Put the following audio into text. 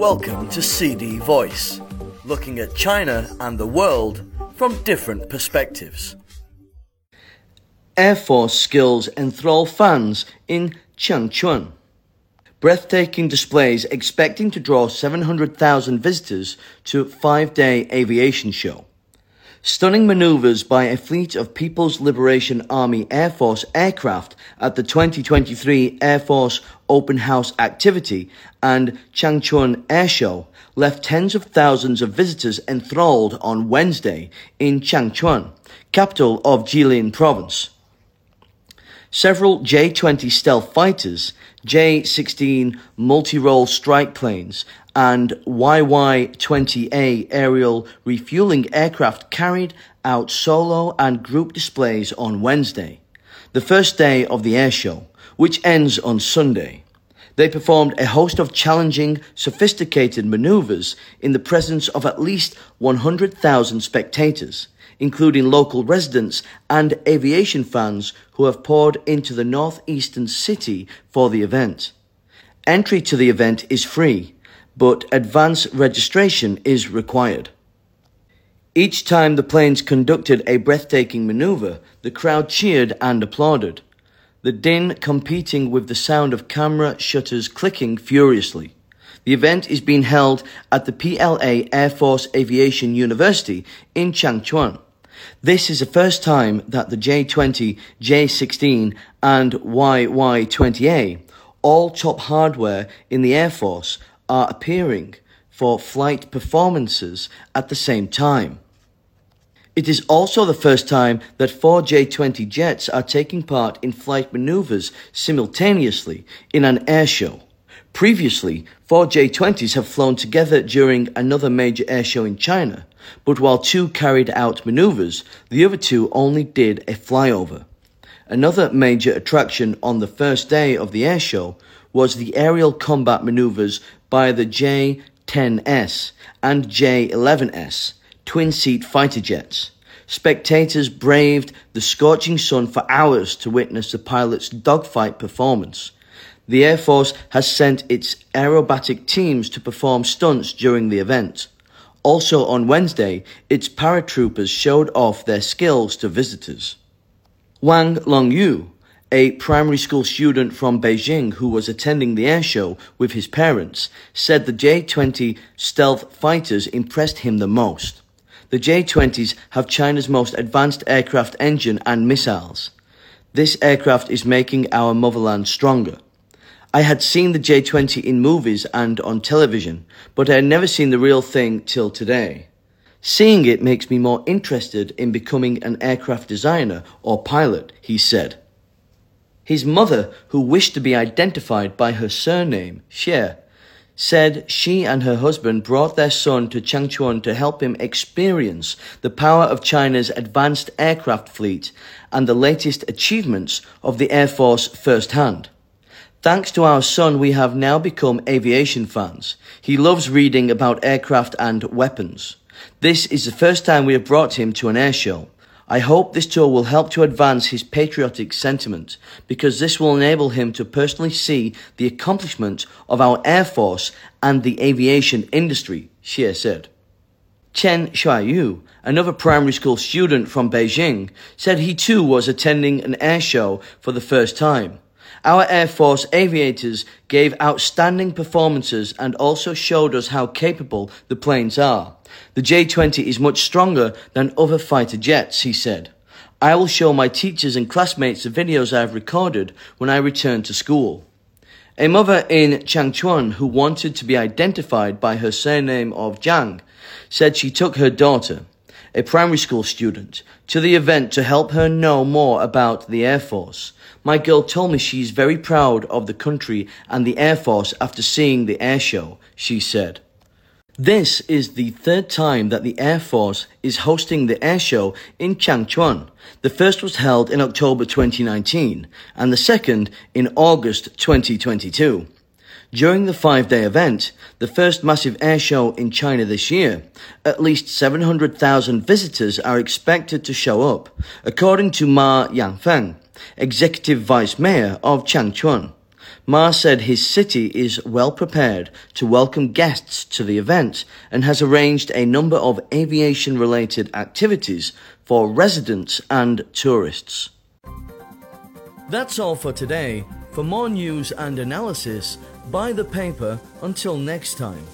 Welcome to CD Voice, looking at China and the world from different perspectives. Air Force skills enthrall fans in Changchun. Breathtaking displays expecting to draw 700,000 visitors to five-day aviation show. Stunning maneuvers by a fleet of People's Liberation Army Air Force aircraft at the 2023 Air Force Open House activity and Changchun Air Show left tens of thousands of visitors enthralled on Wednesday in Changchun, capital of Jilin province. Several J-20 stealth fighters, J-16 multi-role strike planes, and YY-20A aerial refueling aircraft carried out solo and group displays on Wednesday, the first day of the air show, which ends on Sunday. They performed a host of challenging, sophisticated maneuvers in the presence of at least 100,000 spectators, including local residents and aviation fans who have poured into the northeastern city for the event. Entry to the event is free, but advance registration is required. Each time the planes conducted a breathtaking maneuver, the crowd cheered and applauded, the din competing with the sound of camera shutters clicking furiously. The event is being held at the PLA Air Force Aviation University in Changchun. This is the first time that the J20, J16, and YY20A, all top hardware in the Air Force, are appearing for flight performances at the same time. It is also the first time that four J-20 jets are taking part in flight maneuvers simultaneously in an air show. Previously, four J-20s have flown together during another major air show in China, but while two carried out maneuvers, the other two only did a flyover. Another major attraction on the first day of the air show was the aerial combat maneuvers by the J-10S and J-11S twin-seat fighter jets. Spectators braved the scorching sun for hours to witness the pilots' dogfight performance. The Air Force has sent its aerobatic teams to perform stunts during the event. Also on Wednesday, its paratroopers showed off their skills to visitors. Wang Longyu, a primary school student from Beijing who was attending the air show with his parents, said the J-20 stealth fighters impressed him the most. The J-20s have China's most advanced aircraft engine and missiles. This aircraft is making our motherland stronger. I had seen the J-20 in movies and on television, but I had never seen the real thing till today. Seeing it makes me more interested in becoming an aircraft designer or pilot, he said. His mother, who wished to be identified by her surname, Xie, said she and her husband brought their son to Changchun to help him experience the power of China's advanced aircraft fleet and the latest achievements of the Air Force firsthand. Thanks to our son, we have now become aviation fans. He loves reading about aircraft and weapons. This is the first time we have brought him to an air show. I hope this tour will help to advance his patriotic sentiment because this will enable him to personally see the accomplishment of our Air Force and the aviation industry, Xie said. Chen Shuaiyu, another primary school student from Beijing, said he too was attending an air show for the first time. Our Air Force aviators gave outstanding performances and also showed us how capable the planes are. The J-20 is much stronger than other fighter jets, he said. I will show my teachers and classmates the videos I have recorded when I return to school. A mother in Changchun who wanted to be identified by her surname of Zhang said she took her daughter, a primary school student, to the event to help her know more about the Air Force. My girl told me she's very proud of the country and the Air Force after seeing the air show, she said. This is the third time that the Air Force is hosting the air show in Changchun. The first was held in October 2019 and the second in August 2022. During the five-day event, the first massive air show in China this year, at least 700,000 visitors are expected to show up, according to Ma Yangfeng, executive vice mayor of Changchun. Ma said his city is well prepared to welcome guests to the event and has arranged a number of aviation related activities for residents and tourists. That's all for today. For more news and analysis, buy the paper until next time.